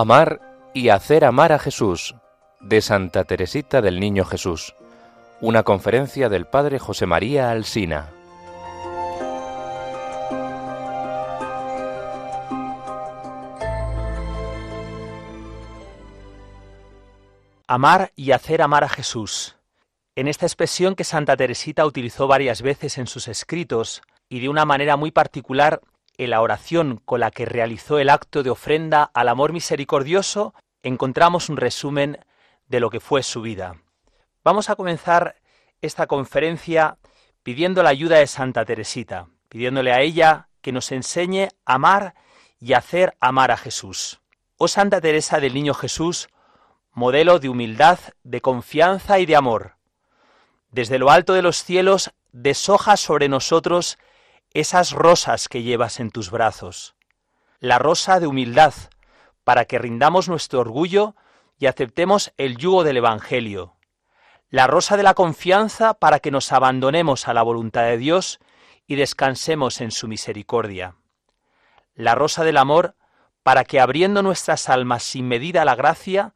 Amar y hacer amar a Jesús, de Santa Teresita del Niño Jesús. Una conferencia del Padre José María Alsina. Amar y hacer amar a Jesús. En esta expresión que Santa Teresita utilizó varias veces en sus escritos y de una manera muy particular en la oración con la que realizó el acto de ofrenda al amor misericordioso, encontramos un resumen de lo que fue su vida. Vamos a comenzar esta conferencia pidiendo la ayuda de Santa Teresita, pidiéndole a ella que nos enseñe a amar y hacer amar a Jesús. Oh Santa Teresa del Niño Jesús, modelo de humildad, de confianza y de amor. Desde lo alto de los cielos deshoja sobre nosotros esas rosas que llevas en tus brazos. La rosa de humildad, para que rindamos nuestro orgullo y aceptemos el yugo del Evangelio. La rosa de la confianza, para que nos abandonemos a la voluntad de Dios y descansemos en su misericordia. La rosa del amor, para que abriendo nuestras almas sin medida a la gracia,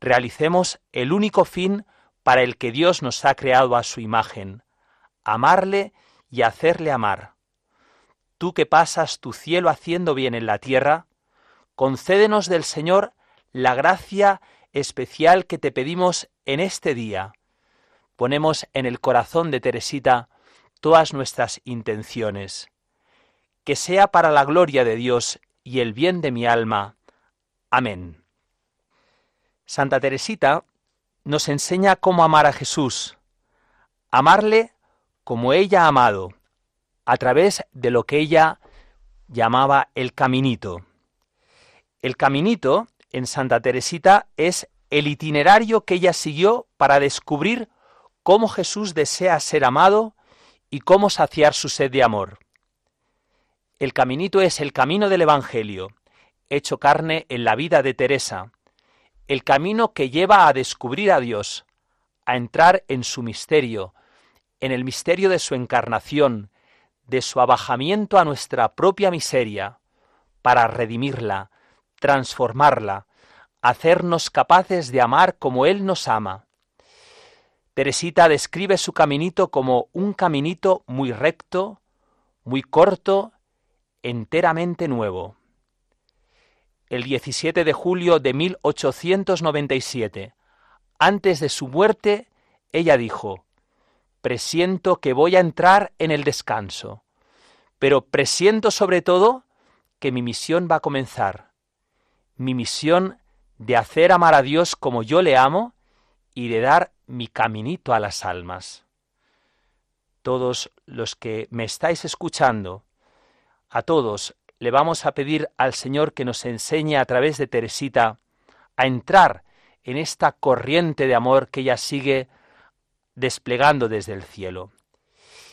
realicemos el único fin para el que Dios nos ha creado a su imagen, amarle y hacerle amar tú que pasas tu cielo haciendo bien en la tierra, concédenos del Señor la gracia especial que te pedimos en este día. Ponemos en el corazón de Teresita todas nuestras intenciones. Que sea para la gloria de Dios y el bien de mi alma. Amén. Santa Teresita nos enseña cómo amar a Jesús, amarle como ella ha amado, a través de lo que ella llamaba el caminito. El caminito en Santa Teresita es el itinerario que ella siguió para descubrir cómo Jesús desea ser amado y cómo saciar su sed de amor. El caminito es el camino del Evangelio, hecho carne en la vida de Teresa, el camino que lleva a descubrir a Dios, a entrar en su misterio, en el misterio de su encarnación, de su abajamiento a nuestra propia miseria, para redimirla, transformarla, hacernos capaces de amar como Él nos ama. Teresita describe su caminito como un caminito muy recto, muy corto, enteramente nuevo. El 17 de julio de 1897, antes de su muerte, ella dijo, presiento que voy a entrar en el descanso, pero presiento sobre todo que mi misión va a comenzar, mi misión de hacer amar a Dios como yo le amo y de dar mi caminito a las almas. Todos los que me estáis escuchando, a todos le vamos a pedir al Señor que nos enseñe a través de Teresita a entrar en esta corriente de amor que ella sigue desplegando desde el cielo.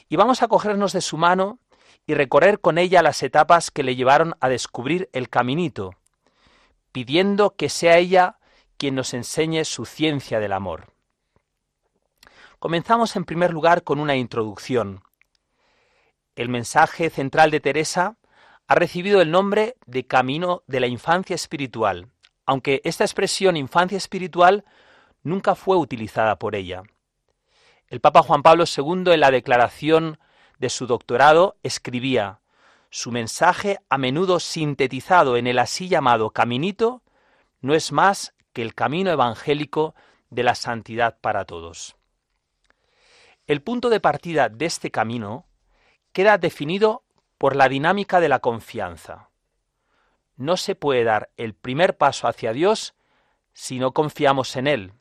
Y vamos a cogernos de su mano y recorrer con ella las etapas que le llevaron a descubrir el caminito, pidiendo que sea ella quien nos enseñe su ciencia del amor. Comenzamos en primer lugar con una introducción. El mensaje central de Teresa ha recibido el nombre de Camino de la Infancia Espiritual, aunque esta expresión infancia espiritual nunca fue utilizada por ella. El Papa Juan Pablo II en la declaración de su doctorado escribía, su mensaje, a menudo sintetizado en el así llamado caminito, no es más que el camino evangélico de la santidad para todos. El punto de partida de este camino queda definido por la dinámica de la confianza. No se puede dar el primer paso hacia Dios si no confiamos en Él,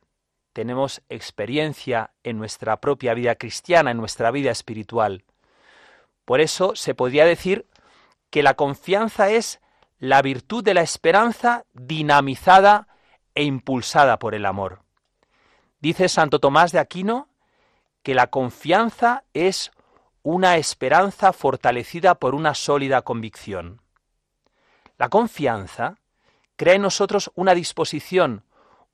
tenemos experiencia en nuestra propia vida cristiana, en nuestra vida espiritual. Por eso se podría decir que la confianza es la virtud de la esperanza dinamizada e impulsada por el amor. Dice Santo Tomás de Aquino que la confianza es una esperanza fortalecida por una sólida convicción. La confianza crea en nosotros una disposición,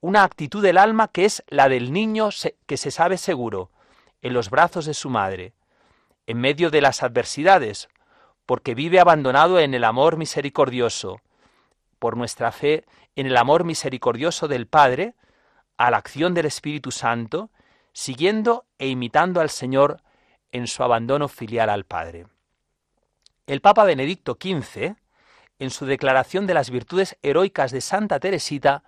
una actitud del alma que es la del niño que se sabe seguro, en los brazos de su madre, en medio de las adversidades, porque vive abandonado en el amor misericordioso, por nuestra fe en el amor misericordioso del Padre, a la acción del Espíritu Santo, siguiendo e imitando al Señor en su abandono filial al Padre. El Papa Benedicto XV, en su declaración de las virtudes heroicas de Santa Teresita,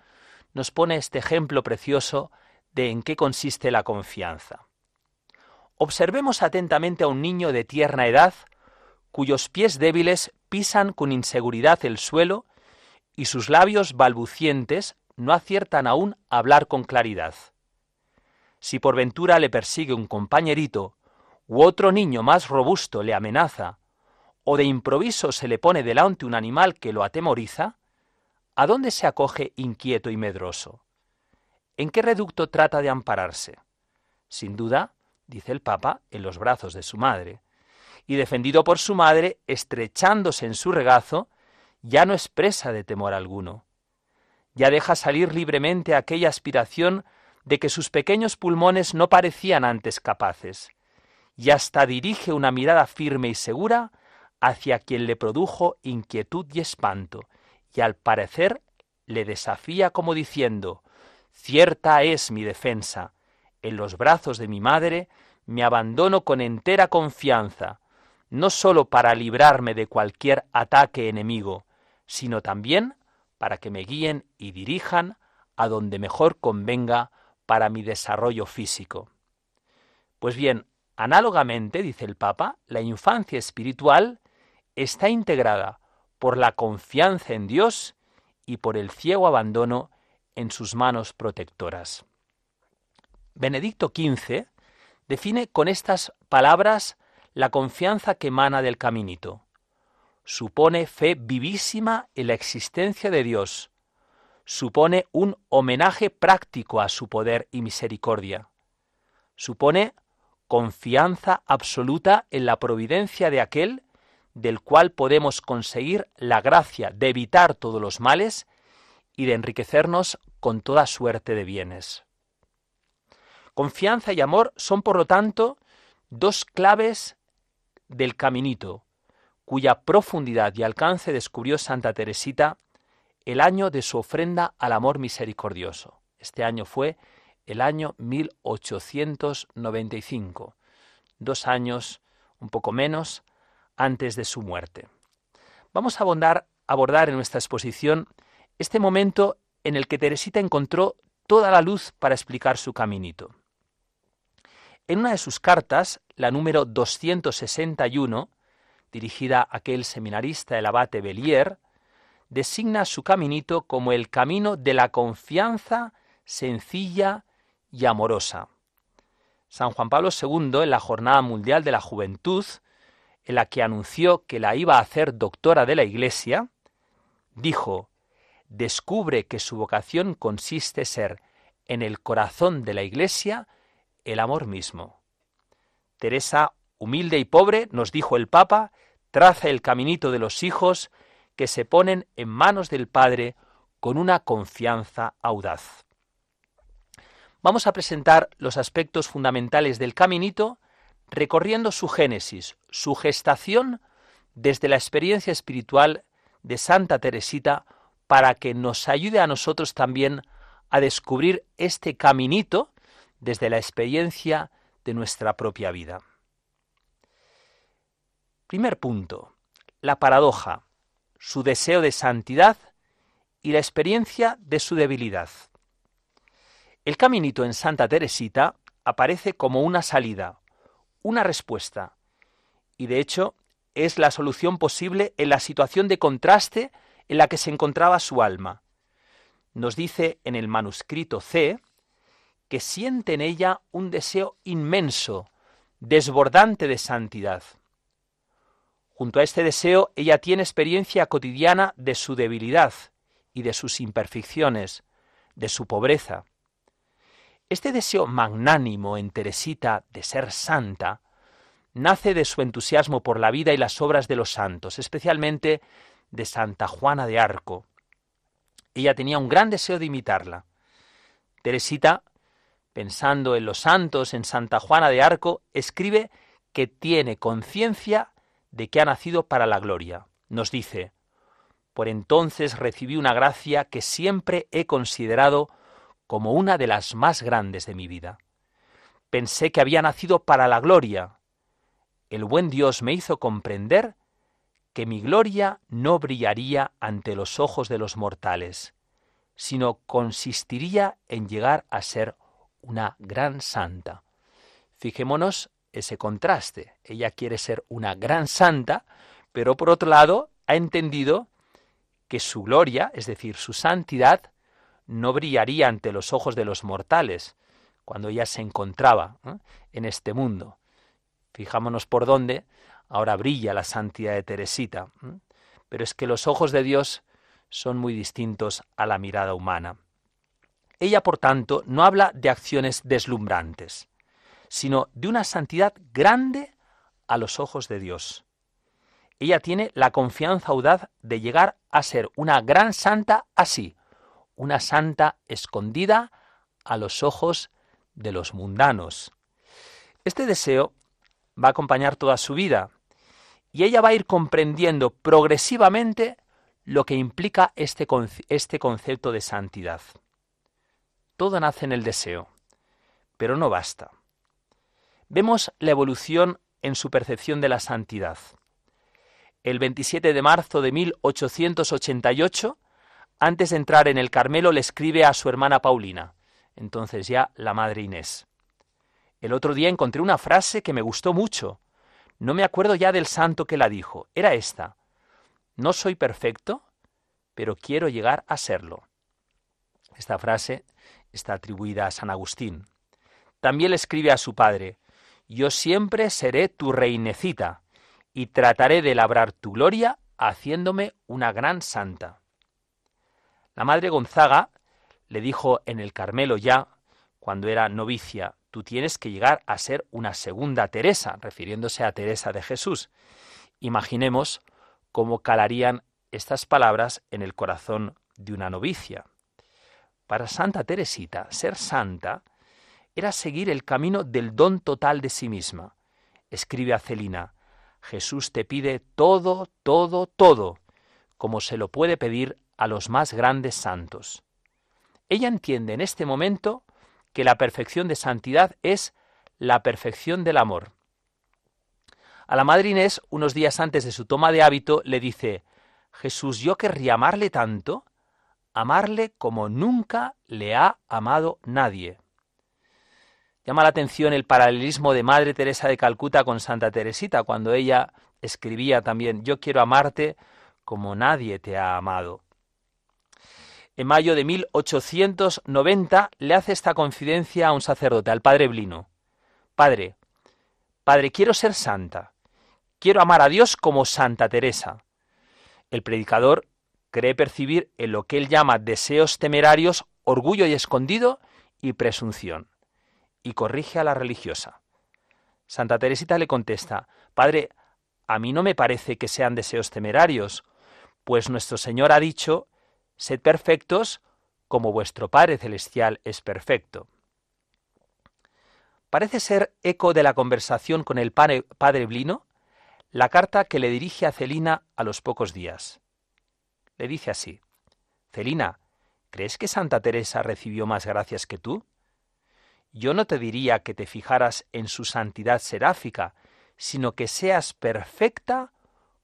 nos pone este ejemplo precioso de en qué consiste la confianza. Observemos atentamente a un niño de tierna edad, cuyos pies débiles pisan con inseguridad el suelo y sus labios balbucientes no aciertan aún a hablar con claridad. Si por ventura le persigue un compañerito u otro niño más robusto le amenaza, o de improviso se le pone delante un animal que lo atemoriza, ¿a dónde se acoge inquieto y medroso? ¿En qué reducto trata de ampararse? Sin duda, dice el Papa, en los brazos de su madre, y defendido por su madre, estrechándose en su regazo, ya no expresa de temor alguno. Ya deja salir libremente aquella aspiración de que sus pequeños pulmones no parecían antes capaces, y hasta dirige una mirada firme y segura hacia quien le produjo inquietud y espanto, y al parecer le desafía como diciendo Cierta es mi defensa, en los brazos de mi madre me abandono con entera confianza, no sólo para librarme de cualquier ataque enemigo, sino también para que me guíen y dirijan a donde mejor convenga para mi desarrollo físico. Pues bien, análogamente, dice el Papa, la infancia espiritual está integrada por la confianza en Dios y por el ciego abandono en sus manos protectoras. Benedicto XV define con estas palabras la confianza que emana del caminito. Supone fe vivísima en la existencia de Dios. Supone un homenaje práctico a su poder y misericordia. Supone confianza absoluta en la providencia de aquel del cual podemos conseguir la gracia de evitar todos los males y de enriquecernos con toda suerte de bienes. Confianza y amor son, por lo tanto, dos claves del caminito, cuya profundidad y alcance descubrió Santa Teresita el año de su ofrenda al amor misericordioso. Este año fue el año 1895, dos años, un poco menos, antes de su muerte. Vamos a abordar, en nuestra exposición este momento en el que Teresita encontró toda la luz para explicar su caminito. En una de sus cartas, la número 261, dirigida a aquel seminarista, el abate Bellier, designa su caminito como el camino de la confianza sencilla y amorosa. San Juan Pablo II, en la Jornada Mundial de la Juventud, en la que anunció que la iba a hacer doctora de la Iglesia, dijo, descubre que su vocación consiste ser en el corazón de la Iglesia el amor mismo. Teresa, humilde y pobre, nos dijo el Papa, traza el caminito de los hijos que se ponen en manos del Padre con una confianza audaz. Vamos a presentar los aspectos fundamentales del caminito recorriendo su génesis, su gestación desde la experiencia espiritual de Santa Teresita para que nos ayude a nosotros también a descubrir este caminito desde la experiencia de nuestra propia vida. Primer punto, la paradoja, su deseo de santidad y la experiencia de su debilidad. El caminito en Santa Teresita aparece como una salida, una respuesta. Y de hecho es la solución posible en la situación de contraste en la que se encontraba su alma. Nos dice en el manuscrito C que siente en ella un deseo inmenso, desbordante de santidad. Junto a este deseo, ella tiene experiencia cotidiana de su debilidad y de sus imperfecciones, de su pobreza. Este deseo magnánimo en Teresita de ser santa nace de su entusiasmo por la vida y las obras de los santos, especialmente de Santa Juana de Arco. Ella tenía un gran deseo de imitarla. Teresita, pensando en los santos, en Santa Juana de Arco, escribe que tiene conciencia de que ha nacido para la gloria. Nos dice, por entonces recibí una gracia que siempre he considerado como una de las más grandes de mi vida. Pensé que había nacido para la gloria. El buen Dios me hizo comprender que mi gloria no brillaría ante los ojos de los mortales, sino consistiría en llegar a ser una gran santa. Fijémonos ese contraste. Ella quiere ser una gran santa, pero por otro lado ha entendido que su gloria, es decir, su santidad, no brillaría ante los ojos de los mortales cuando ella se encontraba en este mundo. Fijámonos por dónde ahora brilla la santidad de Teresita. Pero es que los ojos de Dios son muy distintos a la mirada humana. Ella, por tanto, no habla de acciones deslumbrantes, sino de una santidad grande a los ojos de Dios. Ella tiene la confianza audaz de llegar a ser una gran santa así, una santa escondida a los ojos de los mundanos. Este deseo va a acompañar toda su vida y ella va a ir comprendiendo progresivamente lo que implica este, este concepto de santidad. Todo nace en el deseo, pero no basta. Vemos la evolución en su percepción de la santidad. El 27 de marzo de 1888, antes de entrar en el Carmelo, le escribe a su hermana Paulina, entonces ya la madre Inés. El otro día encontré una frase que me gustó mucho. No me acuerdo ya del santo que la dijo. Era esta. No soy perfecto, pero quiero llegar a serlo. Esta frase está atribuida a San Agustín. También le escribe a su padre, Yo siempre seré tu reinecita, y trataré de labrar tu gloria haciéndome una gran santa. La madre Gonzaga le dijo en el Carmelo ya, cuando era novicia, tú tienes que llegar a ser una segunda Teresa, refiriéndose a Teresa de Jesús. Imaginemos cómo calarían estas palabras en el corazón de una novicia. Para Santa Teresita, ser santa era seguir el camino del don total de sí misma. Escribe a Celina, Jesús te pide todo, todo, todo, como se lo puede pedir a los más grandes santos. Ella entiende en este momento que la perfección de santidad es la perfección del amor. A la madre Inés, unos días antes de su toma de hábito, le dice, Jesús, yo querría amarle tanto, amarle como nunca le ha amado nadie. Llama la atención el paralelismo de Madre Teresa de Calcuta con Santa Teresita, cuando ella escribía también, yo quiero amarte como nadie te ha amado. En mayo de 1890 le hace esta confidencia a un sacerdote, al padre Blino. Padre, Padre, quiero ser santa. Quiero amar a Dios como Santa Teresa. El predicador cree percibir en lo que él llama deseos temerarios, orgullo y escondido y presunción, y corrige a la religiosa. Santa Teresita le contesta, Padre, a mí no me parece que sean deseos temerarios, pues nuestro Señor ha dicho, sed perfectos como vuestro Padre Celestial es perfecto. Parece ser eco de la conversación con el padre Blino la carta que le dirige a Celina a los pocos días. Le dice así, Celina, ¿crees que Santa Teresa recibió más gracias que tú? Yo no te diría que te fijaras en su santidad seráfica, sino que seas perfecta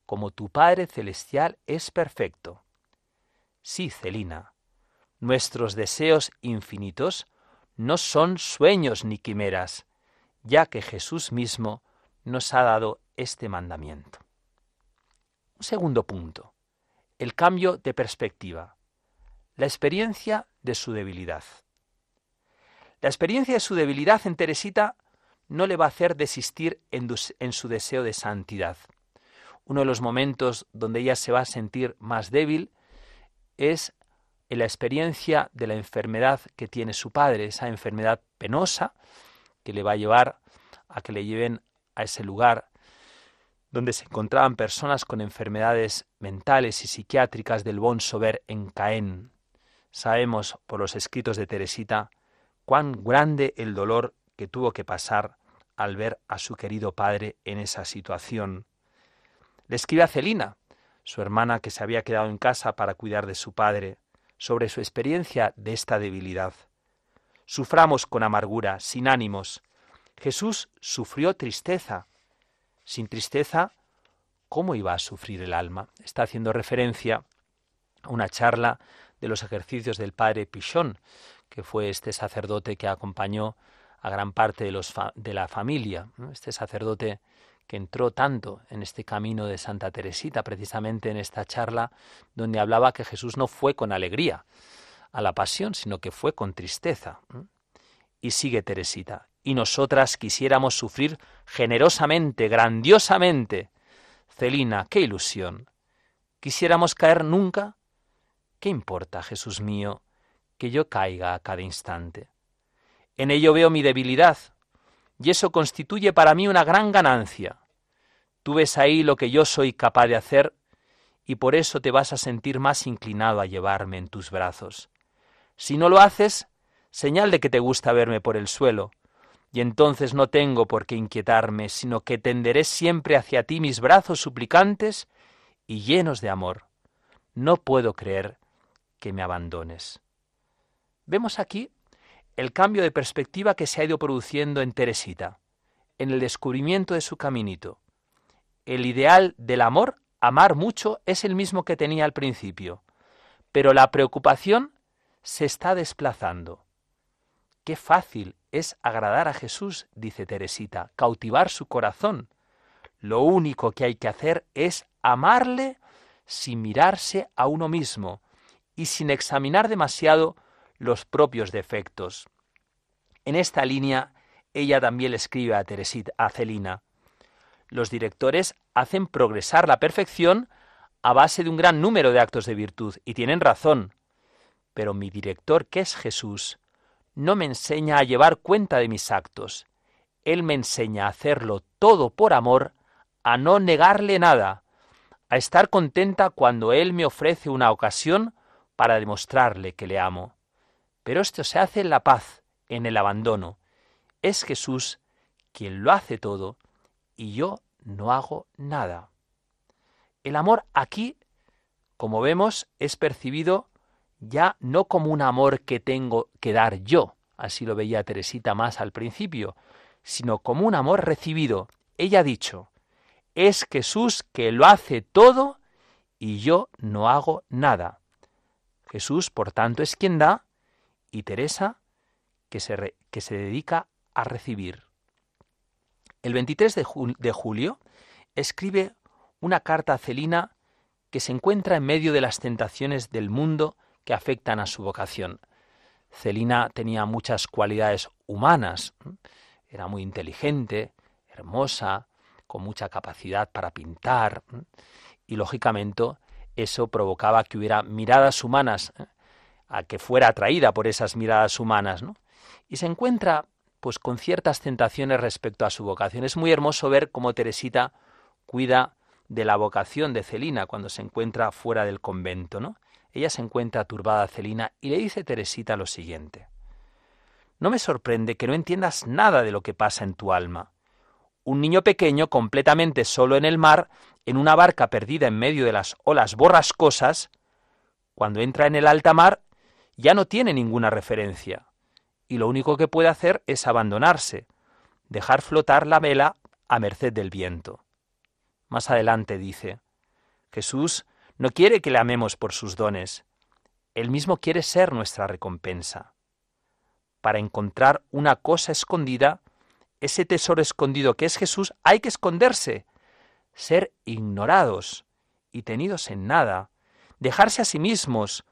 como tu Padre Celestial es perfecto. Sí, Celina, nuestros deseos infinitos no son sueños ni quimeras, ya que Jesús mismo nos ha dado este mandamiento. Un segundo punto, el cambio de perspectiva, la experiencia de su debilidad. La experiencia de su debilidad en Teresita no le va a hacer desistir en, su deseo de santidad. Uno de los momentos donde ella se va a sentir más débil es en la experiencia de la enfermedad que tiene su padre, esa enfermedad penosa que le va a llevar a que le lleven a ese lugar donde se encontraban personas con enfermedades mentales y psiquiátricas del Bon Sober en Caen. Sabemos por los escritos de Teresita cuán grande el dolor que tuvo que pasar al ver a su querido padre en esa situación. Le escribe a Celina, su hermana que se había quedado en casa para cuidar de su padre, sobre su experiencia de esta debilidad. Suframos con amargura, sin ánimos. Jesús sufrió tristeza. Sin tristeza, ¿cómo iba a sufrir el alma? Está haciendo referencia a una charla de los ejercicios del padre Pichón, que fue este sacerdote que acompañó a gran parte de, los de la familia, este sacerdote que entró tanto en este camino de Santa Teresita, precisamente en esta charla donde hablaba que Jesús no fue con alegría a la pasión, sino que fue con tristeza. Y sigue Teresita, y nosotras quisiéramos sufrir generosamente, grandiosamente. Celina, qué ilusión. ¿Quisiéramos caer nunca? ¿Qué importa, Jesús mío, que yo caiga a cada instante? En ello veo mi debilidad, y eso constituye para mí una gran ganancia. Tú ves ahí lo que yo soy capaz de hacer y por eso te vas a sentir más inclinado a llevarme en tus brazos. Si no lo haces, señal de que te gusta verme por el suelo, y entonces no tengo por qué inquietarme, sino que tenderé siempre hacia ti mis brazos suplicantes y llenos de amor. No puedo creer que me abandones. Vemos aquí el cambio de perspectiva que se ha ido produciendo en Teresita, en el descubrimiento de su caminito. El ideal del amor, amar mucho, es el mismo que tenía al principio, pero la preocupación se está desplazando. Qué fácil es agradar a Jesús, dice Teresita, cautivar su corazón. Lo único que hay que hacer es amarle sin mirarse a uno mismo y sin examinar demasiado los propios defectos. En esta línea, ella también le escribe a Teresita, a Celina. Los directores hacen progresar la perfección a base de un gran número de actos de virtud, y tienen razón. Pero mi director, que es Jesús, no me enseña a llevar cuenta de mis actos. Él me enseña a hacerlo todo por amor, a no negarle nada, a estar contenta cuando Él me ofrece una ocasión para demostrarle que le amo. Pero esto se hace en la paz, en el abandono. Es Jesús quien lo hace todo y yo no hago nada. El amor aquí, como vemos, es percibido ya no como un amor que tengo que dar yo, así lo veía Teresita más al principio, sino como un amor recibido. Ella ha dicho, es Jesús que lo hace todo y yo no hago nada. Jesús, por tanto, es quien da y Teresa que se, que se dedica a recibir. El 23 de, de julio escribe una carta a Celina que se encuentra en medio de las tentaciones del mundo que afectan a su vocación. Celina tenía muchas cualidades humanas, era muy inteligente, hermosa, con mucha capacidad para pintar, y lógicamente eso provocaba que hubiera miradas humanas a que fuera atraída por esas miradas humanas, ¿no? Y se encuentra pues con ciertas tentaciones respecto a su vocación. Es muy hermoso ver cómo Teresita cuida de la vocación de Celina cuando se encuentra fuera del convento, ¿no? Ella se encuentra turbada a Celina y le dice Teresita lo siguiente: No me sorprende que no entiendas nada de lo que pasa en tu alma. Un niño pequeño completamente solo en el mar, en una barca perdida en medio de las olas borrascosas, cuando entra en el alta mar ya no tiene ninguna referencia, y lo único que puede hacer es abandonarse, dejar flotar la vela a merced del viento. Más adelante dice, Jesús no quiere que le amemos por sus dones, Él mismo quiere ser nuestra recompensa. Para encontrar una cosa escondida, ese tesoro escondido que es Jesús, hay que esconderse, ser ignorados y tenidos en nada, dejarse a sí mismos,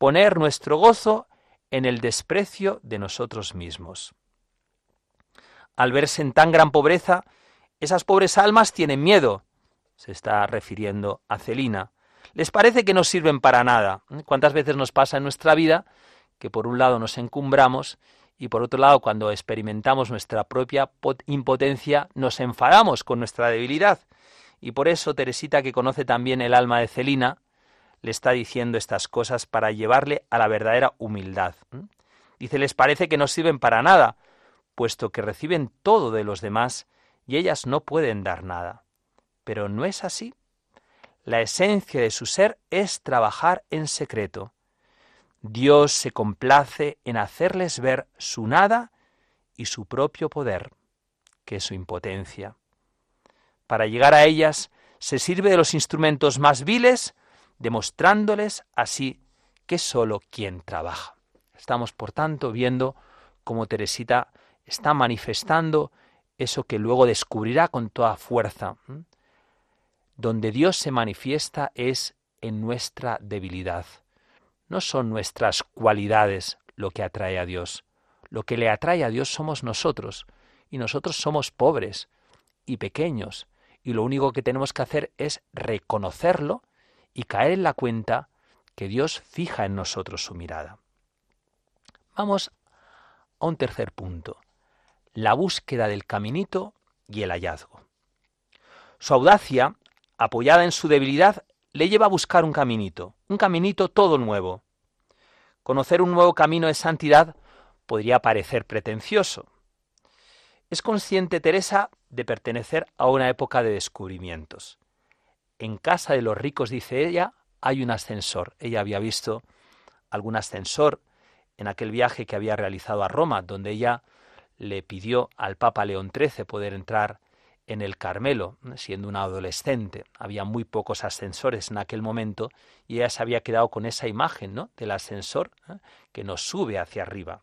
poner nuestro gozo en el desprecio de nosotros mismos. Al verse en tan gran pobreza, esas pobres almas tienen miedo, se está refiriendo a Celina. Les parece que no sirven para nada. ¿Cuántas veces nos pasa en nuestra vida que por un lado nos encumbramos y por otro lado cuando experimentamos nuestra propia impotencia nos enfadamos con nuestra debilidad? Y por eso Teresita, que conoce también el alma de Celina, le está diciendo estas cosas para llevarle a la verdadera humildad. Dice, les parece que no sirven para nada, puesto que reciben todo de los demás y ellas no pueden dar nada. Pero no es así. La esencia de su ser es trabajar en secreto. Dios se complace en hacerles ver su nada y su propio poder, que es su impotencia. Para llegar a ellas se sirve de los instrumentos más viles, demostrándoles así que sólo quien trabaja. Estamos, por tanto, viendo cómo Teresita está manifestando eso que luego descubrirá con toda fuerza. Donde Dios se manifiesta es en nuestra debilidad. No son nuestras cualidades lo que atrae a Dios. Lo que le atrae a Dios somos nosotros. Y nosotros somos pobres y pequeños. Y lo único que tenemos que hacer es reconocerlo y caer en la cuenta que Dios fija en nosotros su mirada. Vamos a un tercer punto, la búsqueda del caminito y el hallazgo. Su audacia, apoyada en su debilidad, le lleva a buscar un caminito, un caminito todo nuevo. Conocer un nuevo camino de santidad podría parecer pretencioso. Es consciente Teresa de pertenecer a una época de descubrimientos. En casa de los ricos, dice ella, hay un ascensor. Ella había visto algún ascensor en aquel viaje que había realizado a Roma, donde ella le pidió al Papa León XIII poder entrar en el Carmelo, siendo una adolescente. Había muy pocos ascensores en aquel momento y ella se había quedado con esa imagen ¿no? del ascensor ¿eh? que nos sube hacia arriba.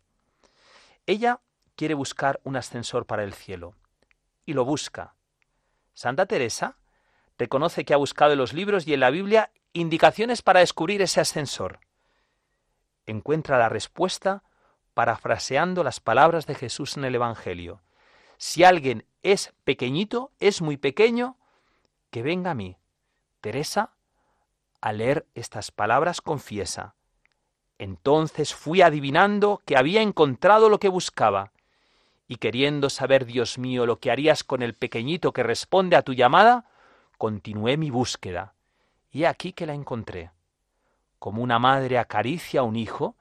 Ella quiere buscar un ascensor para el cielo y lo busca. Santa Teresa reconoce que ha buscado en los libros y en la Biblia indicaciones para descubrir ese ascensor encuentra la respuesta parafraseando las palabras de Jesús en el Evangelio. Si alguien es pequeñito, es muy pequeño, que venga a mí. Teresa, al leer estas palabras, confiesa. Entonces fui adivinando que había encontrado lo que buscaba, y queriendo saber, Dios mío, lo que harías con el pequeñito que responde a tu llamada, continué mi búsqueda, y aquí que la encontré. Como una madre acaricia a un hijo,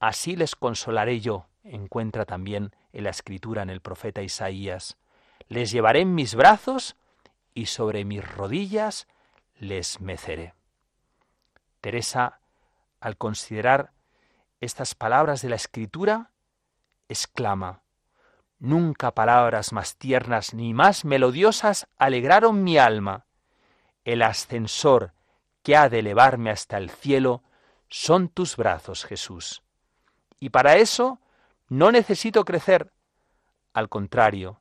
así les consolaré yo, encuentra también en la escritura en el profeta Isaías. Les llevaré en mis brazos y sobre mis rodillas les meceré. Teresa, al considerar estas palabras de la escritura, exclama, Nunca palabras más tiernas ni más melodiosas alegraron mi alma. El ascensor que ha de elevarme hasta el cielo son tus brazos, Jesús. Y para eso no necesito crecer. Al contrario,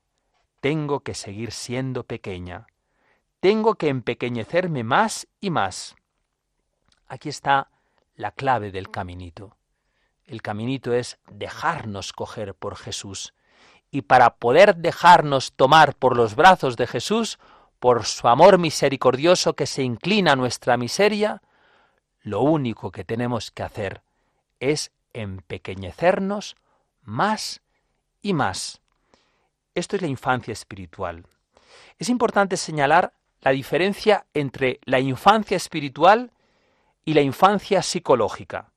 tengo que seguir siendo pequeña. Tengo que empequeñecerme más y más. Aquí está la clave del caminito. El caminito es dejarnos coger por Jesús. Y para poder dejarnos tomar por los brazos de Jesús, por su amor misericordioso que se inclina a nuestra miseria, lo único que tenemos que hacer es empequeñecernos más y más. Esto es la infancia espiritual. Es importante señalar la diferencia entre la infancia espiritual y la infancia psicológica.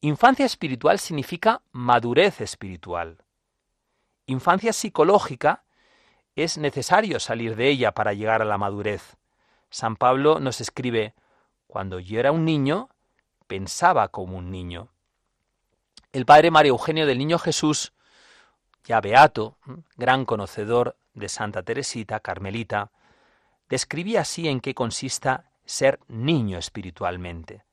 Infancia espiritual significa madurez espiritual. Infancia psicológica es necesario salir de ella para llegar a la madurez. San Pablo nos escribe, cuando yo era un niño, pensaba como un niño. El padre Mario Eugenio del Niño Jesús, ya beato, gran conocedor de Santa Teresita, Carmelita, describía así en qué consista ser niño espiritualmente.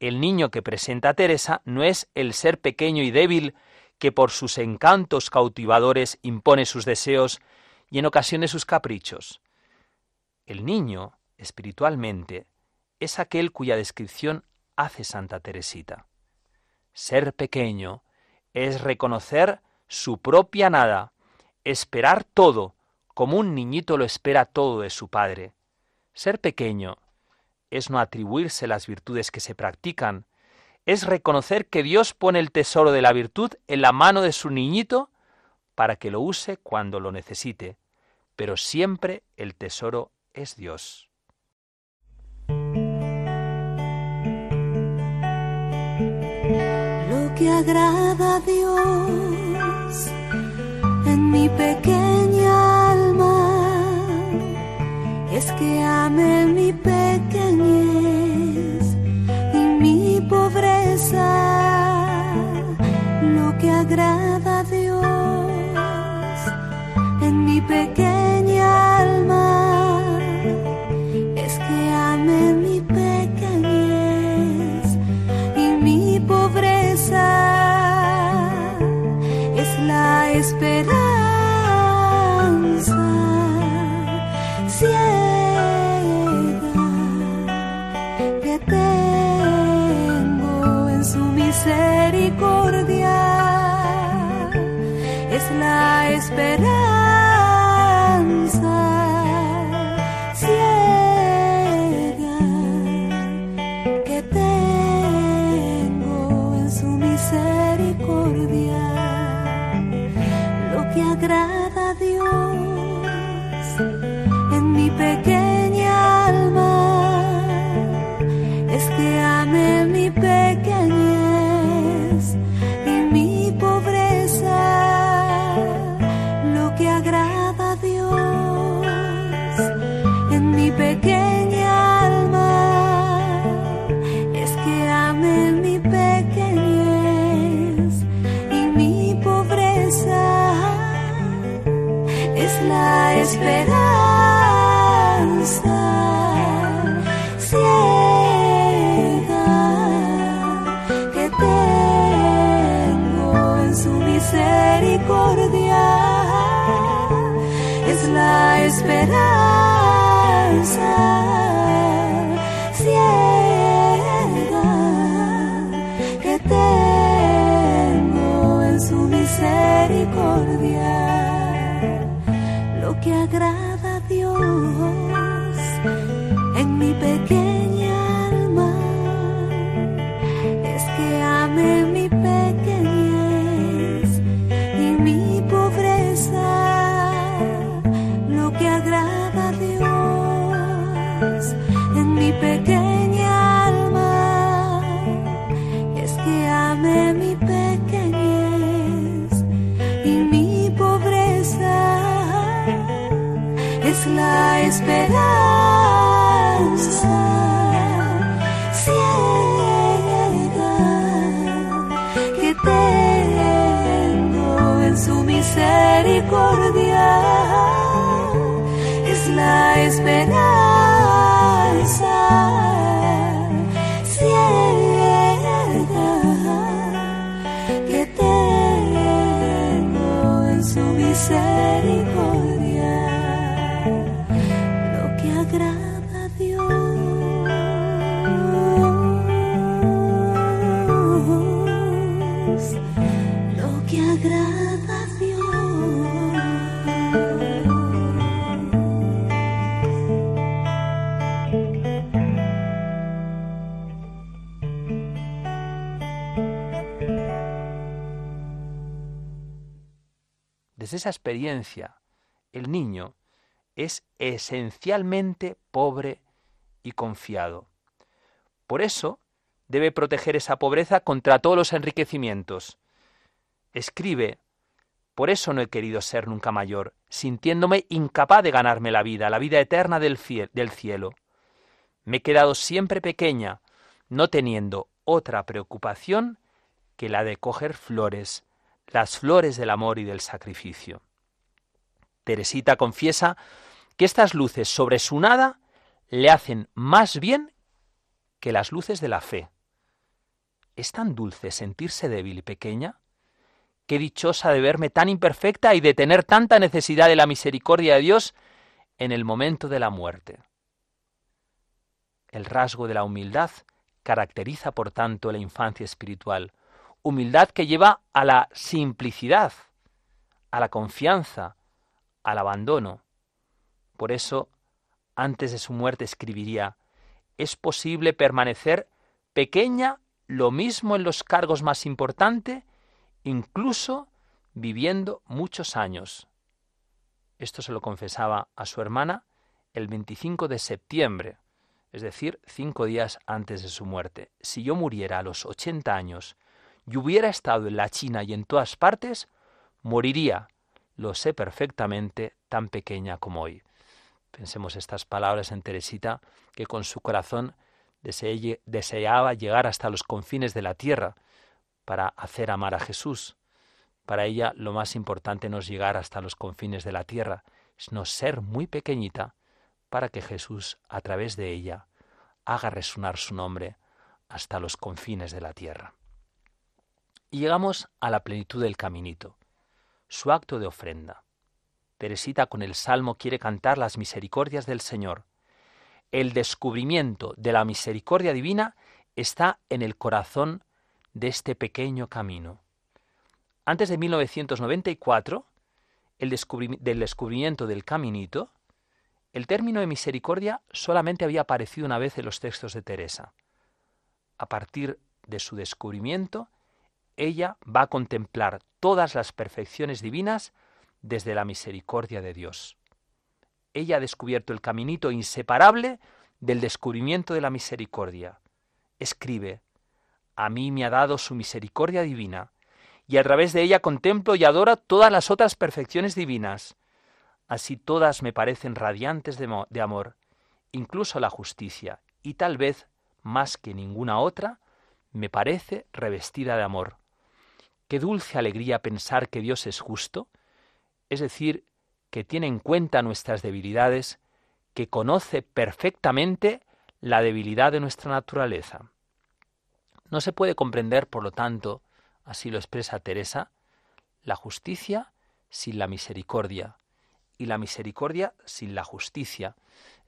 El niño que presenta a Teresa no es el ser pequeño y débil que por sus encantos cautivadores impone sus deseos y en ocasiones sus caprichos. El niño, espiritualmente, es aquel cuya descripción hace Santa Teresita. Ser pequeño es reconocer su propia nada, esperar todo, como un niñito lo espera todo de su padre. Ser pequeño es no atribuirse las virtudes que se practican, es reconocer que Dios pone el tesoro de la virtud en la mano de su niñito para que lo use cuando lo necesite, pero siempre el tesoro es Dios. Lo que agrada a Dios en mi pequeña alma es que ame mi pequeñez y mi pobreza. Lo que agrada a Dios pequeño. la esperanza. Esa experiencia, el niño es esencialmente pobre y confiado. Por eso debe proteger esa pobreza contra todos los enriquecimientos. Escribe, por eso no he querido ser nunca mayor, sintiéndome incapaz de ganarme la vida, la vida eterna del cielo. Me he quedado siempre pequeña, no teniendo otra preocupación que la de coger flores las flores del amor y del sacrificio. Teresita confiesa que estas luces sobre su nada le hacen más bien que las luces de la fe. ¿Es tan dulce sentirse débil y pequeña? Qué dichosa de verme tan imperfecta y de tener tanta necesidad de la misericordia de Dios en el momento de la muerte. El rasgo de la humildad caracteriza, por tanto, la infancia espiritual, humildad que lleva a la simplicidad, a la confianza, al abandono. Por eso, antes de su muerte escribiría, es posible permanecer pequeña lo mismo en los cargos más importantes, incluso viviendo muchos años. Esto se lo confesaba a su hermana el 25 de septiembre, es decir, cinco días antes de su muerte. Si yo muriera a los 80 años y hubiera estado en la China y en todas partes, moriría, lo sé perfectamente, tan pequeña como hoy. Pensemos estas palabras en Teresita, que con su corazón deseaba llegar hasta los confines de la tierra para hacer amar a Jesús. Para ella lo más importante no es llegar hasta los confines de la tierra, sino ser muy pequeñita para que Jesús, a través de ella, haga resonar su nombre hasta los confines de la tierra. Y llegamos a la plenitud del caminito, su acto de ofrenda. Teresita con el Salmo quiere cantar las misericordias del Señor. El descubrimiento de la misericordia divina está en el corazón de este pequeño camino. Antes de 1994, el del descubrimiento del caminito, el término de misericordia solamente había aparecido una vez en los textos de Teresa. A partir de su descubrimiento, ella va a contemplar todas las perfecciones divinas desde la misericordia de Dios. Ella ha descubierto el caminito inseparable del descubrimiento de la misericordia. Escribe, a mí me ha dado su misericordia divina, y a través de ella contemplo y adoro todas las otras perfecciones divinas. Así todas me parecen radiantes de, de amor, incluso la justicia, y tal vez, más que ninguna otra, me parece revestida de amor. Qué dulce alegría pensar que Dios es justo, es decir, que tiene en cuenta nuestras debilidades, que conoce perfectamente la debilidad de nuestra naturaleza. No se puede comprender, por lo tanto, así lo expresa Teresa, la justicia sin la misericordia y la misericordia sin la justicia.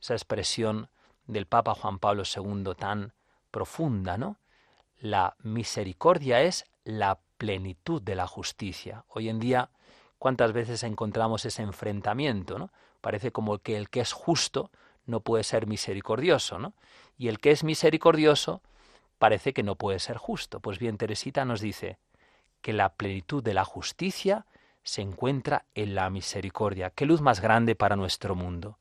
Esa expresión del Papa Juan Pablo II tan profunda, ¿no? La misericordia es la plenitud de la justicia. Hoy en día cuántas veces encontramos ese enfrentamiento, ¿no? Parece como que el que es justo no puede ser misericordioso, ¿no? Y el que es misericordioso parece que no puede ser justo. Pues bien, Teresita nos dice que la plenitud de la justicia se encuentra en la misericordia. Qué luz más grande para nuestro mundo.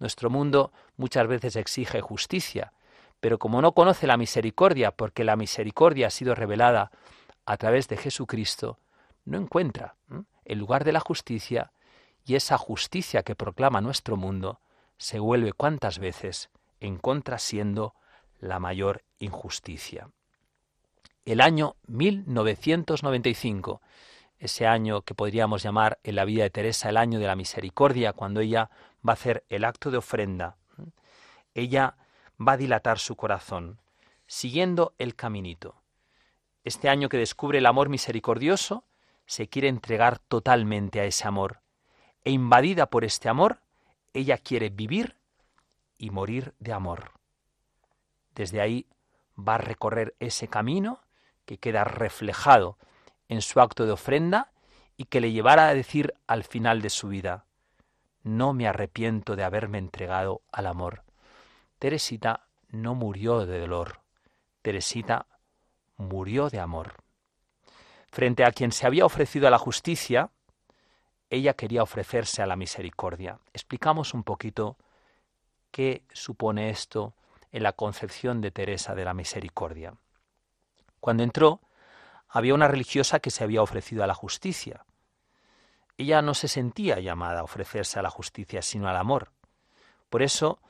Nuestro mundo muchas veces exige justicia, pero como no conoce la misericordia, porque la misericordia ha sido revelada a través de Jesucristo, no encuentra el lugar de la justicia y esa justicia que proclama nuestro mundo se vuelve cuantas veces en contra siendo la mayor injusticia. El año 1995, ese año que podríamos llamar en la vida de Teresa el año de la misericordia, cuando ella va a hacer el acto de ofrenda, ella va a dilatar su corazón, siguiendo el caminito. Este año que descubre el amor misericordioso, se quiere entregar totalmente a ese amor. E invadida por este amor, ella quiere vivir y morir de amor. Desde ahí va a recorrer ese camino que queda reflejado en su acto de ofrenda y que le llevará a decir al final de su vida, no me arrepiento de haberme entregado al amor. Teresita no murió de dolor, Teresita murió de amor. Frente a quien se había ofrecido a la justicia, ella quería ofrecerse a la misericordia. Explicamos un poquito qué supone esto en la concepción de Teresa de la misericordia. Cuando entró, había una religiosa que se había ofrecido a la justicia. Ella no se sentía llamada a ofrecerse a la justicia, sino al amor. Por eso,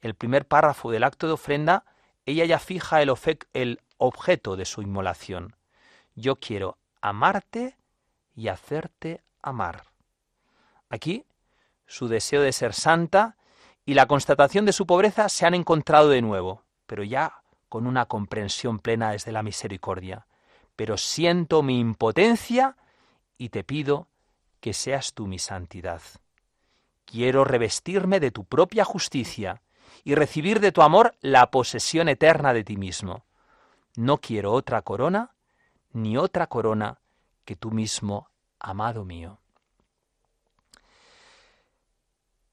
el primer párrafo del acto de ofrenda, ella ya fija el, el objeto de su inmolación. Yo quiero amarte y hacerte amar. Aquí, su deseo de ser santa y la constatación de su pobreza se han encontrado de nuevo, pero ya con una comprensión plena desde la misericordia. Pero siento mi impotencia y te pido que seas tú mi santidad. Quiero revestirme de tu propia justicia y recibir de tu amor la posesión eterna de ti mismo. No quiero otra corona ni otra corona que tú mismo, amado mío.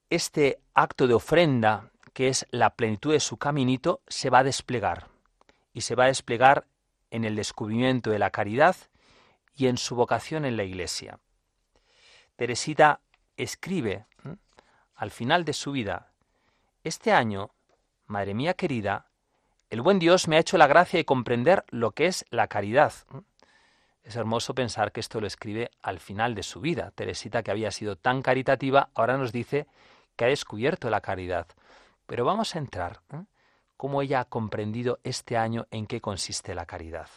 Este acto de ofrenda, que es la plenitud de su caminito, se va a desplegar, y se va a desplegar en el descubrimiento de la caridad y en su vocación en la Iglesia. Teresita escribe al final de su vida, este año, Madre mía querida, el buen Dios me ha hecho la gracia de comprender lo que es la caridad. Es hermoso pensar que esto lo escribe al final de su vida. Teresita, que había sido tan caritativa, ahora nos dice que ha descubierto la caridad. Pero vamos a entrar. ¿eh? ¿Cómo ella ha comprendido este año en qué consiste la caridad?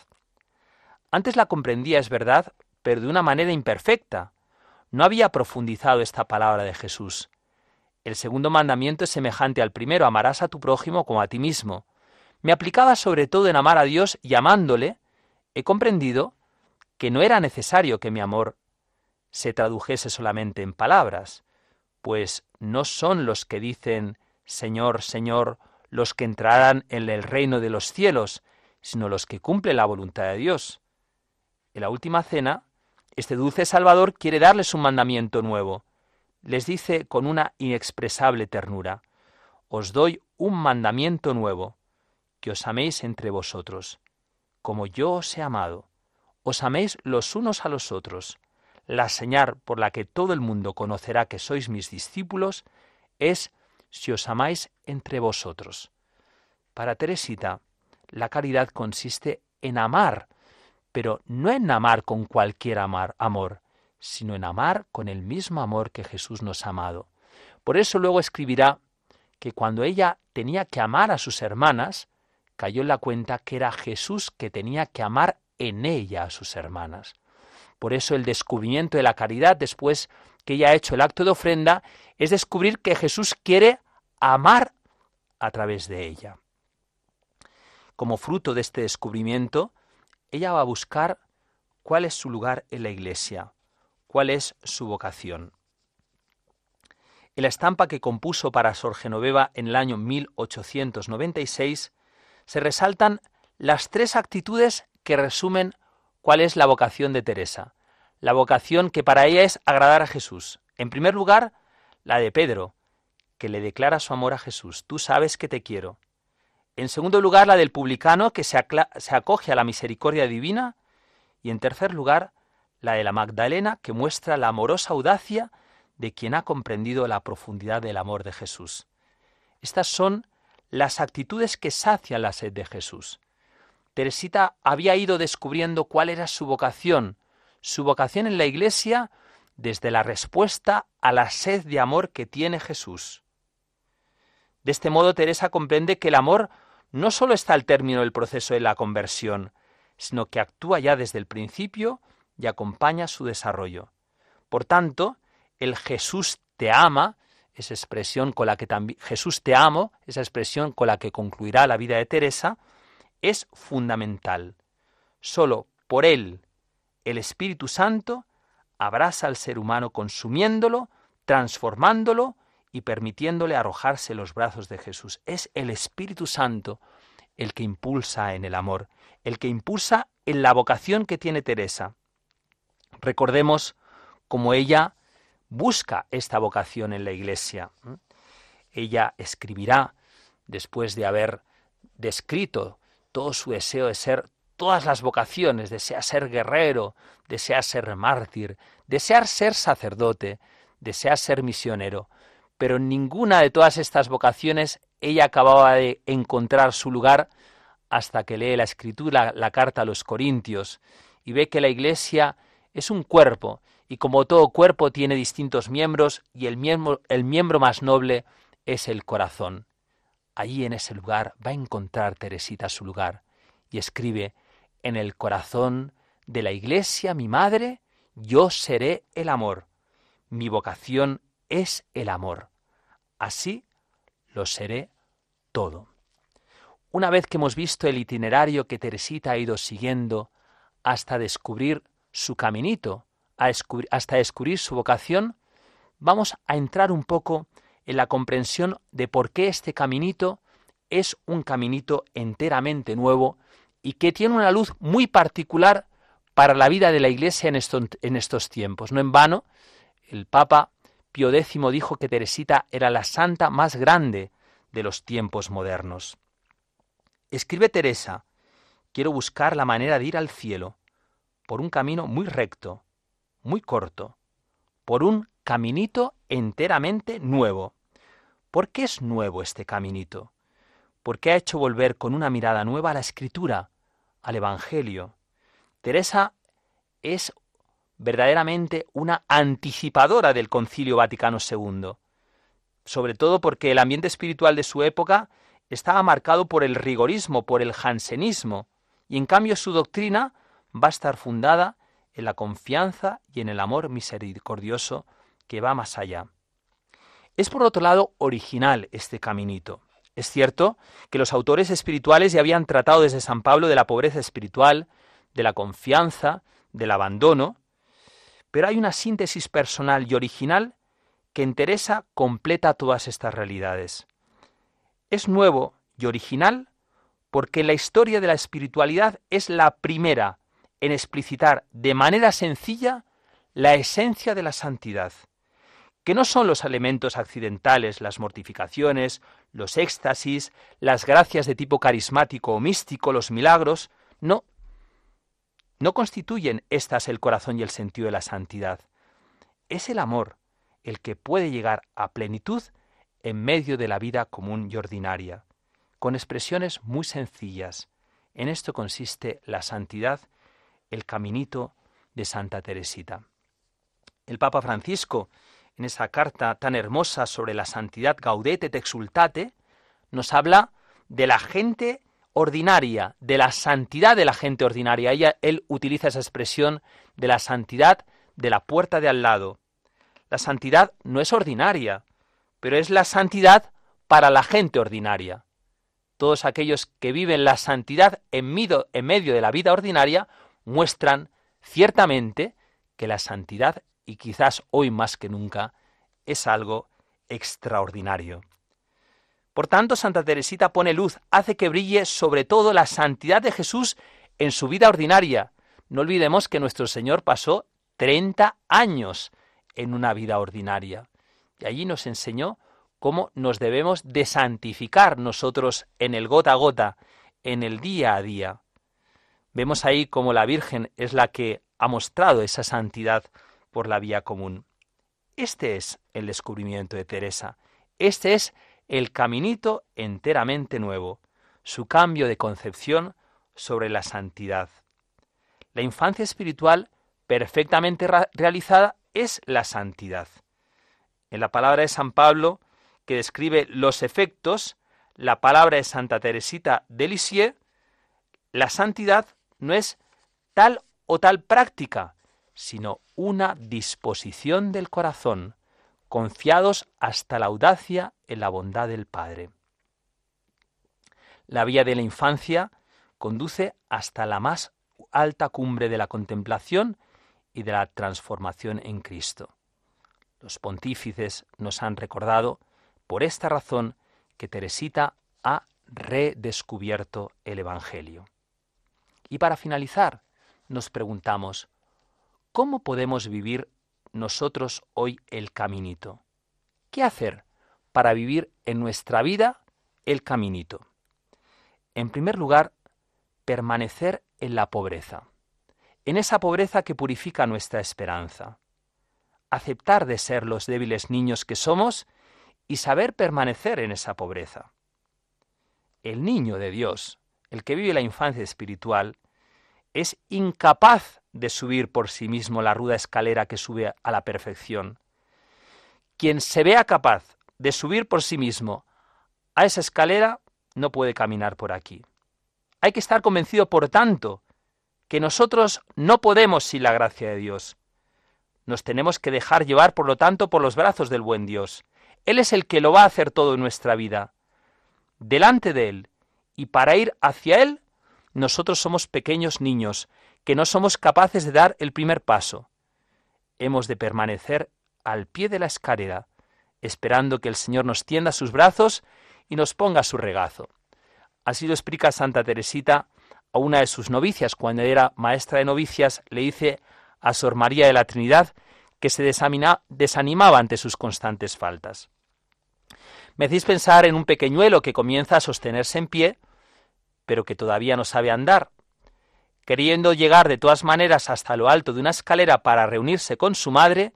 Antes la comprendía, es verdad, pero de una manera imperfecta. No había profundizado esta palabra de Jesús. El segundo mandamiento es semejante al primero, amarás a tu prójimo como a ti mismo. Me aplicaba sobre todo en amar a Dios y amándole, he comprendido que no era necesario que mi amor se tradujese solamente en palabras, pues no son los que dicen Señor, Señor, los que entrarán en el reino de los cielos, sino los que cumplen la voluntad de Dios. En la última cena, este dulce Salvador quiere darles un mandamiento nuevo. Les dice con una inexpresable ternura, Os doy un mandamiento nuevo, que os améis entre vosotros, como yo os he amado. Os améis los unos a los otros. La señal por la que todo el mundo conocerá que sois mis discípulos es si os amáis entre vosotros. Para Teresita, la caridad consiste en amar, pero no en amar con cualquier amar, amor, sino en amar con el mismo amor que Jesús nos ha amado. Por eso luego escribirá que cuando ella tenía que amar a sus hermanas, cayó en la cuenta que era Jesús que tenía que amar en ella a sus hermanas. Por eso el descubrimiento de la caridad después que ella ha hecho el acto de ofrenda es descubrir que Jesús quiere amar a través de ella. Como fruto de este descubrimiento, ella va a buscar cuál es su lugar en la Iglesia, cuál es su vocación. En la estampa que compuso para Sor Genoveva en el año 1896 se resaltan las tres actitudes que resumen cuál es la vocación de Teresa. La vocación que para ella es agradar a Jesús. En primer lugar, la de Pedro, que le declara su amor a Jesús. Tú sabes que te quiero. En segundo lugar, la del publicano, que se, acoge a la misericordia divina. Y en tercer lugar, la de la Magdalena, que muestra la amorosa audacia de quien ha comprendido la profundidad del amor de Jesús. Estas son las actitudes que sacian la sed de Jesús. Teresita había ido descubriendo cuál era su vocación, su vocación en la Iglesia desde la respuesta a la sed de amor que tiene Jesús. De este modo Teresa comprende que el amor no sólo está al término del proceso de la conversión, sino que actúa ya desde el principio y acompaña su desarrollo. Por tanto, el Jesús te ama, esa expresión con la que también Jesús te amo, esa expresión con la que concluirá la vida de Teresa, es fundamental. Solo por él, el Espíritu Santo, abraza al ser humano consumiéndolo, transformándolo y permitiéndole arrojarse los brazos de Jesús. Es el Espíritu Santo el que impulsa en el amor, el que impulsa en la vocación que tiene Teresa. Recordemos cómo ella busca esta vocación en la Iglesia. Ella escribirá, después de haber descrito todo su deseo de ser todas las vocaciones, desea ser guerrero, desea ser mártir, desea ser sacerdote, desea ser misionero, pero en ninguna de todas estas vocaciones ella acababa de encontrar su lugar hasta que lee la escritura, la carta a los Corintios, y ve que la Iglesia es un cuerpo, y como todo cuerpo tiene distintos miembros, y el miembro, el miembro más noble es el corazón. Allí en ese lugar va a encontrar Teresita su lugar, y escribe, en el corazón de la Iglesia, mi madre, yo seré el amor. Mi vocación es el amor. Así lo seré todo. Una vez que hemos visto el itinerario que Teresita ha ido siguiendo hasta descubrir su caminito, hasta descubrir su vocación, vamos a entrar un poco en la comprensión de por qué este caminito es un caminito enteramente nuevo y que tiene una luz muy particular para la vida de la Iglesia en, en estos tiempos. No en vano, el Papa Pío X dijo que Teresita era la santa más grande de los tiempos modernos. Escribe Teresa, quiero buscar la manera de ir al cielo por un camino muy recto, muy corto, por un caminito enteramente nuevo. ¿Por qué es nuevo este caminito? Porque ha hecho volver con una mirada nueva a la escritura, al Evangelio. Teresa es verdaderamente una anticipadora del Concilio Vaticano II, sobre todo porque el ambiente espiritual de su época estaba marcado por el rigorismo, por el jansenismo, y en cambio su doctrina va a estar fundada en la confianza y en el amor misericordioso que va más allá. Es por otro lado original este caminito. Es cierto que los autores espirituales ya habían tratado desde San Pablo de la pobreza espiritual, de la confianza, del abandono, pero hay una síntesis personal y original que en Teresa completa todas estas realidades. Es nuevo y original porque la historia de la espiritualidad es la primera en explicitar de manera sencilla la esencia de la santidad, que no son los elementos accidentales, las mortificaciones, los éxtasis, las gracias de tipo carismático o místico, los milagros, no, no constituyen estas el corazón y el sentido de la santidad. Es el amor el que puede llegar a plenitud en medio de la vida común y ordinaria, con expresiones muy sencillas. En esto consiste la santidad, el caminito de Santa Teresita. El Papa Francisco, en esa carta tan hermosa sobre la santidad Gaudete et exultate, nos habla de la gente ordinaria, de la santidad de la gente ordinaria. Ella, él utiliza esa expresión de la santidad de la puerta de al lado. La santidad no es ordinaria, pero es la santidad para la gente ordinaria. Todos aquellos que viven la santidad en medio, en medio de la vida ordinaria muestran ciertamente que la santidad, y quizás hoy más que nunca, es algo extraordinario. Por tanto, Santa Teresita pone luz, hace que brille sobre todo la santidad de Jesús en su vida ordinaria. No olvidemos que nuestro Señor pasó 30 años en una vida ordinaria. Y allí nos enseñó cómo nos debemos de santificar nosotros en el gota a gota, en el día a día. Vemos ahí cómo la Virgen es la que ha mostrado esa santidad por la vía común. Este es el descubrimiento de Teresa. Este es el caminito enteramente nuevo, su cambio de concepción sobre la santidad. La infancia espiritual perfectamente realizada es la santidad. En la palabra de San Pablo, que describe los efectos, la palabra de Santa Teresita de Lisieux, la santidad no es tal o tal práctica, sino una disposición del corazón, confiados hasta la audacia en la bondad del Padre. La vía de la infancia conduce hasta la más alta cumbre de la contemplación y de la transformación en Cristo. Los pontífices nos han recordado, por esta razón, que Teresita ha redescubierto el Evangelio. Y para finalizar, nos preguntamos, ¿cómo podemos vivir nosotros hoy el caminito? ¿Qué hacer para vivir en nuestra vida el caminito? En primer lugar, permanecer en la pobreza en esa pobreza que purifica nuestra esperanza. Aceptar de ser los débiles niños que somos y saber permanecer en esa pobreza. El niño de Dios, el que vive la infancia espiritual, es incapaz de subir por sí mismo la ruda escalera que sube a la perfección. Quien se vea capaz de subir por sí mismo a esa escalera no puede caminar por aquí. Hay que estar convencido, por tanto, que nosotros no podemos sin la gracia de Dios. Nos tenemos que dejar llevar, por lo tanto, por los brazos del buen Dios. Él es el que lo va a hacer todo en nuestra vida. Delante de Él y para ir hacia Él, nosotros somos pequeños niños que no somos capaces de dar el primer paso. Hemos de permanecer al pie de la escalera, esperando que el Señor nos tienda sus brazos y nos ponga su regazo. Así lo explica Santa Teresita a una de sus novicias, cuando era maestra de novicias, le dice a Sor María de la Trinidad que se desanimaba ante sus constantes faltas. Me hacéis pensar en un pequeñuelo que comienza a sostenerse en pie, pero que todavía no sabe andar. Queriendo llegar de todas maneras hasta lo alto de una escalera para reunirse con su madre,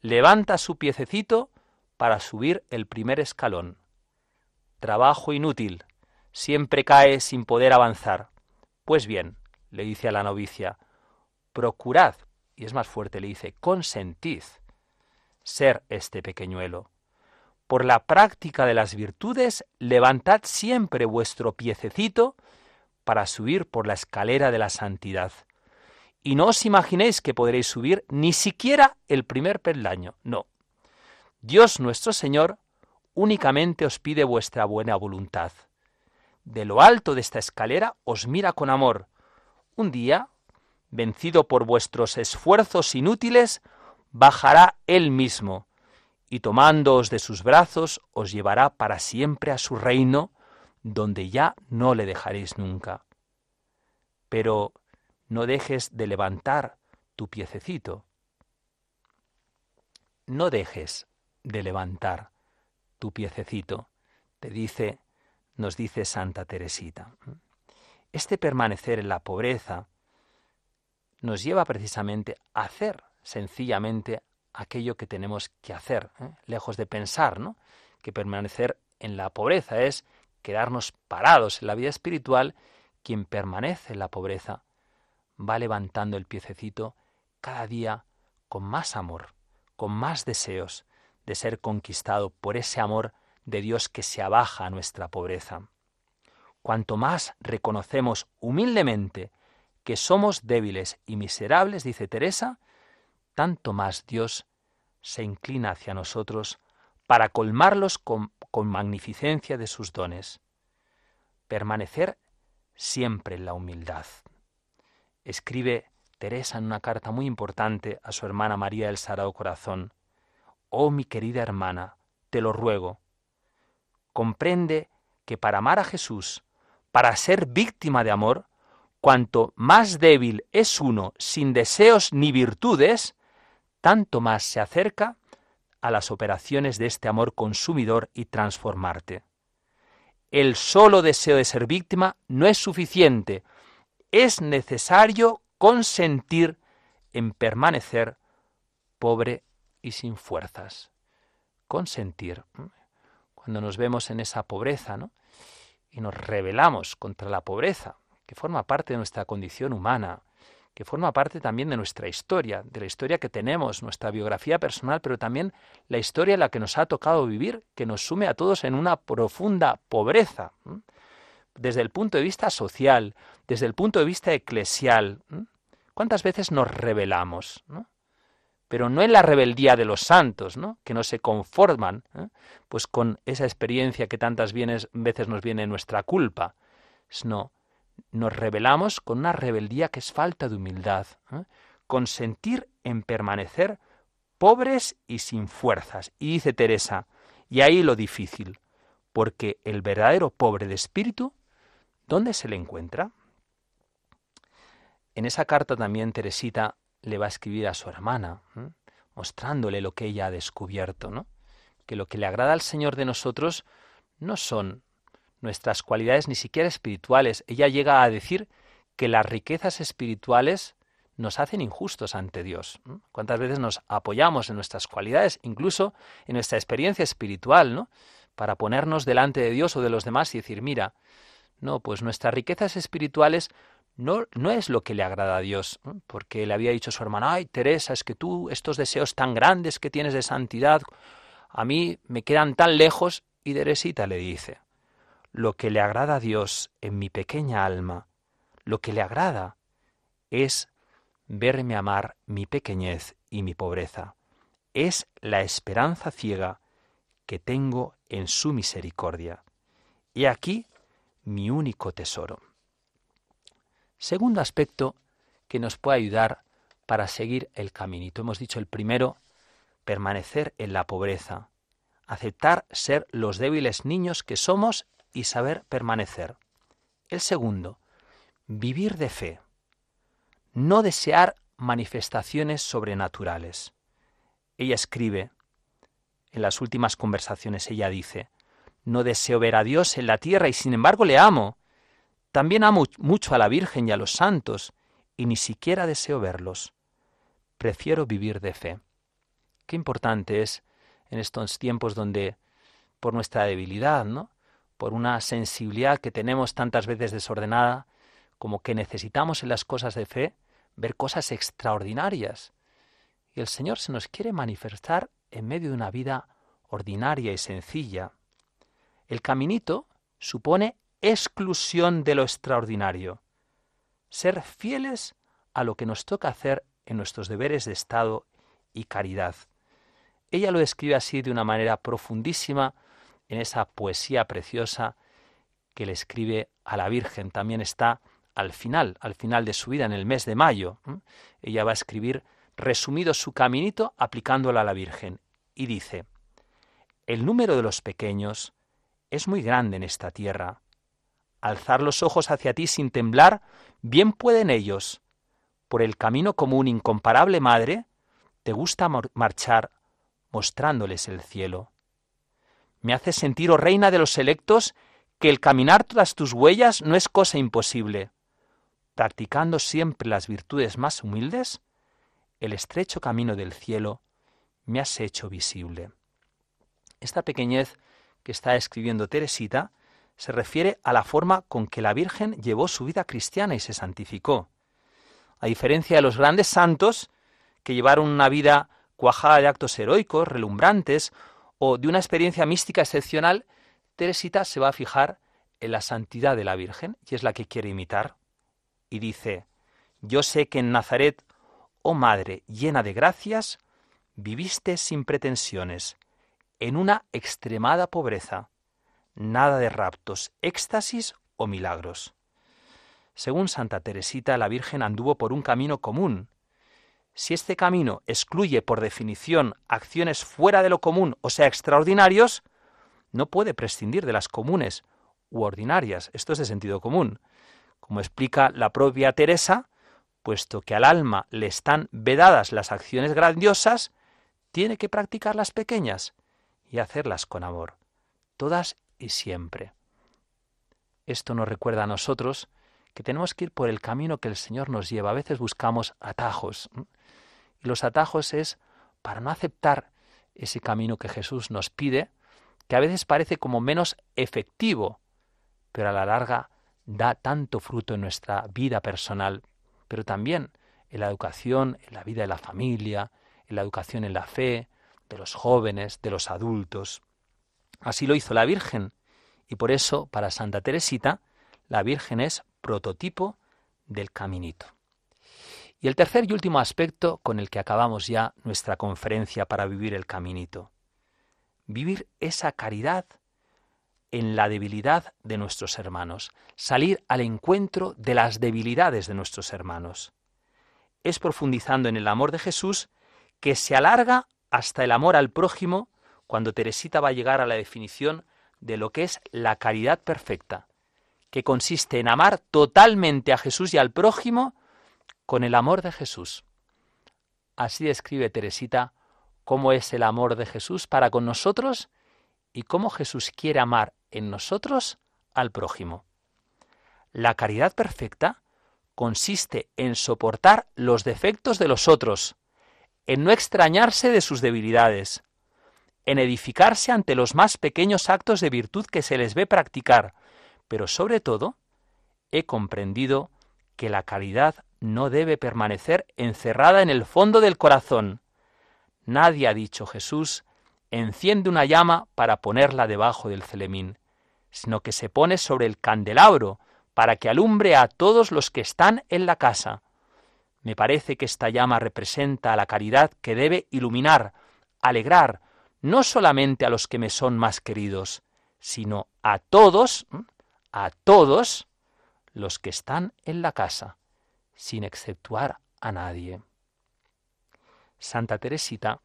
levanta su piececito para subir el primer escalón. Trabajo inútil, siempre cae sin poder avanzar. Pues bien, le dice a la novicia, procurad, y es más fuerte, le dice, consentid ser este pequeñuelo. Por la práctica de las virtudes, levantad siempre vuestro piececito para subir por la escalera de la santidad. Y no os imaginéis que podréis subir ni siquiera el primer peldaño, no. Dios nuestro Señor únicamente os pide vuestra buena voluntad de lo alto de esta escalera os mira con amor. Un día, vencido por vuestros esfuerzos inútiles, bajará él mismo, y tomándoos de sus brazos os llevará para siempre a su reino, donde ya no le dejaréis nunca. Pero no dejes de levantar tu piececito. No dejes de levantar tu piececito, te dice, nos dice Santa Teresita. Este permanecer en la pobreza nos lleva precisamente a hacer sencillamente aquello que tenemos que hacer, ¿eh? lejos de pensar, ¿no? Que permanecer en la pobreza es quedarnos parados en la vida espiritual. Quien permanece en la pobreza va levantando el piececito cada día con más amor, con más deseos de ser conquistado por ese amor de Dios que se abaja a nuestra pobreza. Cuanto más reconocemos humildemente que somos débiles y miserables, dice Teresa, tanto más Dios se inclina hacia nosotros para colmarlos con, magnificencia de sus dones. Permanecer siempre en la humildad. Escribe Teresa en una carta muy importante a su hermana María del Sagrado Corazón. Oh mi querida hermana, te lo ruego, comprende que para amar a Jesús, para ser víctima de amor, cuanto más débil es uno sin deseos ni virtudes, tanto más se acerca a las operaciones de este amor consumidor y transformarte. El solo deseo de ser víctima no es suficiente, es necesario consentir en permanecer pobre y sin fuerzas. Consentir. Cuando nos vemos en esa pobreza, ¿no? Y nos rebelamos contra la pobreza, que forma parte de nuestra condición humana, que forma parte también de nuestra historia, de la historia que tenemos, nuestra biografía personal, pero también la historia en la que nos ha tocado vivir, que nos sume a todos en una profunda pobreza, desde el punto de vista social, desde el punto de vista eclesial. ¿Cuántas veces nos rebelamos? Pero no en la rebeldía de los santos, ¿no? que no se conforman ¿eh? pues con esa experiencia que tantas veces nos viene nuestra culpa, sino nos rebelamos con una rebeldía que es falta de humildad, ¿eh? consentir en permanecer pobres y sin fuerzas. Y dice Teresa, y ahí lo difícil, porque el verdadero pobre de espíritu, ¿dónde se le encuentra? En esa carta también Teresita le va a escribir a su hermana, ¿eh? mostrándole lo que ella ha descubierto, ¿no? Que lo que le agrada al Señor de nosotros no son nuestras cualidades ni siquiera espirituales. Ella llega a decir que las riquezas espirituales nos hacen injustos ante Dios. ¿Cuántas veces nos apoyamos en nuestras cualidades, incluso en nuestra experiencia espiritual, ¿no? Para ponernos delante de Dios o de los demás y decir, mira, no, pues nuestras riquezas espirituales no, no es lo que le agrada a Dios, porque le había dicho a su hermana, ay, Teresa, es que tú estos deseos tan grandes que tienes de santidad, a mí me quedan tan lejos, y Teresita le dice, lo que le agrada a Dios en mi pequeña alma, lo que le agrada es verme amar mi pequeñez y mi pobreza. Es la esperanza ciega que tengo en su misericordia. Y aquí mi único tesoro. Segundo aspecto que nos puede ayudar para seguir el caminito. Hemos dicho el primero, permanecer en la pobreza, aceptar ser los débiles niños que somos y saber permanecer. El segundo, vivir de fe. No desear manifestaciones sobrenaturales. Ella escribe, en las últimas conversaciones ella dice, no deseo ver a Dios en la tierra y sin embargo le amo. También amo mucho a la Virgen y a los santos y ni siquiera deseo verlos. Prefiero vivir de fe. Qué importante es en estos tiempos donde, por nuestra debilidad, ¿no? Por una sensibilidad que tenemos tantas veces desordenada, como que necesitamos en las cosas de fe ver cosas extraordinarias. Y el Señor se nos quiere manifestar en medio de una vida ordinaria y sencilla. El caminito supone exclusión de lo extraordinario, ser fieles a lo que nos toca hacer en nuestros deberes de Estado y caridad. Ella lo describe así de una manera profundísima en esa poesía preciosa que le escribe a la Virgen. También está al final, al final de su vida, en el mes de mayo. Ella va a escribir resumido su caminito aplicándolo a la Virgen. Y dice, El número de los pequeños es muy grande en esta tierra. Alzar los ojos hacia ti sin temblar, bien pueden ellos. Por el camino común, incomparable madre, te gusta marchar mostrándoles el cielo. Me haces sentir, oh reina de los electos, que el caminar todas tus huellas no es cosa imposible. Practicando siempre las virtudes más humildes, el estrecho camino del cielo me has hecho visible. Esta pequeñez que está escribiendo Teresita se refiere a la forma con que la Virgen llevó su vida cristiana y se santificó. A diferencia de los grandes santos, que llevaron una vida cuajada de actos heroicos, relumbrantes, o de una experiencia mística excepcional, Teresita se va a fijar en la santidad de la Virgen, y es la que quiere imitar. Y dice, yo sé que en Nazaret, oh Madre llena de gracias, viviste sin pretensiones, en una extremada pobreza, nada de raptos, éxtasis o milagros. Según Santa Teresita, la Virgen anduvo por un camino común, si este camino excluye por definición acciones fuera de lo común, o sea, extraordinarios, no puede prescindir de las comunes u ordinarias. Esto es de sentido común. Como explica la propia Teresa, puesto que al alma le están vedadas las acciones grandiosas, tiene que practicar las pequeñas y hacerlas con amor, todas y siempre. Esto nos recuerda a nosotros que tenemos que ir por el camino que el Señor nos lleva. A veces buscamos atajos. Y los atajos es para no aceptar ese camino que Jesús nos pide, que a veces parece como menos efectivo, pero a la larga da tanto fruto en nuestra vida personal, pero también en la educación, en la vida de la familia, en la educación en la fe, de los jóvenes, de los adultos. Así lo hizo la Virgen, y por eso, para Santa Teresita, la Virgen es prototipo del caminito. Y el tercer y último aspecto con el que acabamos ya nuestra conferencia para vivir el caminito. Vivir esa caridad en la debilidad de nuestros hermanos, salir al encuentro de las debilidades de nuestros hermanos. Es profundizando en el amor de Jesús que se alarga hasta el amor al prójimo cuando Teresita va a llegar a la definición de lo que es la caridad perfecta, que consiste en amar totalmente a Jesús y al prójimo con el amor de Jesús. Así describe Teresita cómo es el amor de Jesús para con nosotros y cómo Jesús quiere amar en nosotros al prójimo. La caridad perfecta consiste en soportar los defectos de los otros, en no extrañarse de sus debilidades, en edificarse ante los más pequeños actos de virtud que se les ve practicar, pero sobre todo, he comprendido que la caridad no debe permanecer encerrada en el fondo del corazón. Nadie ha dicho Jesús, enciende una llama para ponerla debajo del celemín, sino que se pone sobre el candelabro para que alumbre a todos los que están en la casa. Me parece que esta llama representa a la caridad que debe iluminar, alegrar, no solamente a los que me son más queridos, sino a todos, a todos los que están en la casa sin exceptuar a nadie. Santa Teresita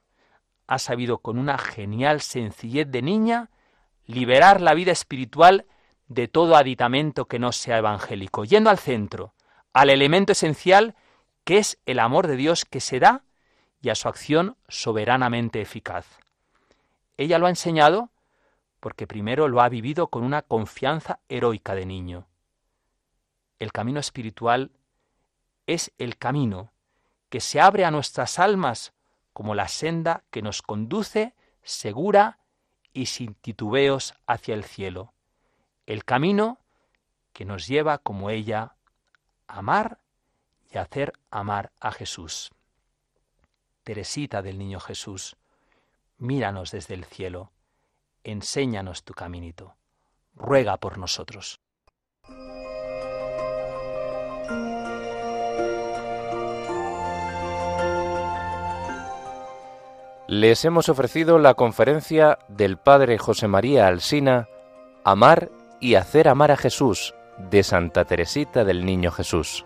ha sabido con una genial sencillez de niña liberar la vida espiritual de todo aditamento que no sea evangélico, yendo al centro, al elemento esencial que es el amor de Dios que se da y a su acción soberanamente eficaz. Ella lo ha enseñado porque primero lo ha vivido con una confianza heroica de niño. El camino espiritual es el camino que se abre a nuestras almas como la senda que nos conduce segura y sin titubeos hacia el cielo. El camino que nos lleva como ella a amar y hacer amar a Jesús. Teresita del Niño Jesús, míranos desde el cielo, enséñanos tu caminito, ruega por nosotros. Les hemos ofrecido la conferencia del Padre José María Alsina, Amar y hacer amar a Jesús, de Santa Teresita del Niño Jesús.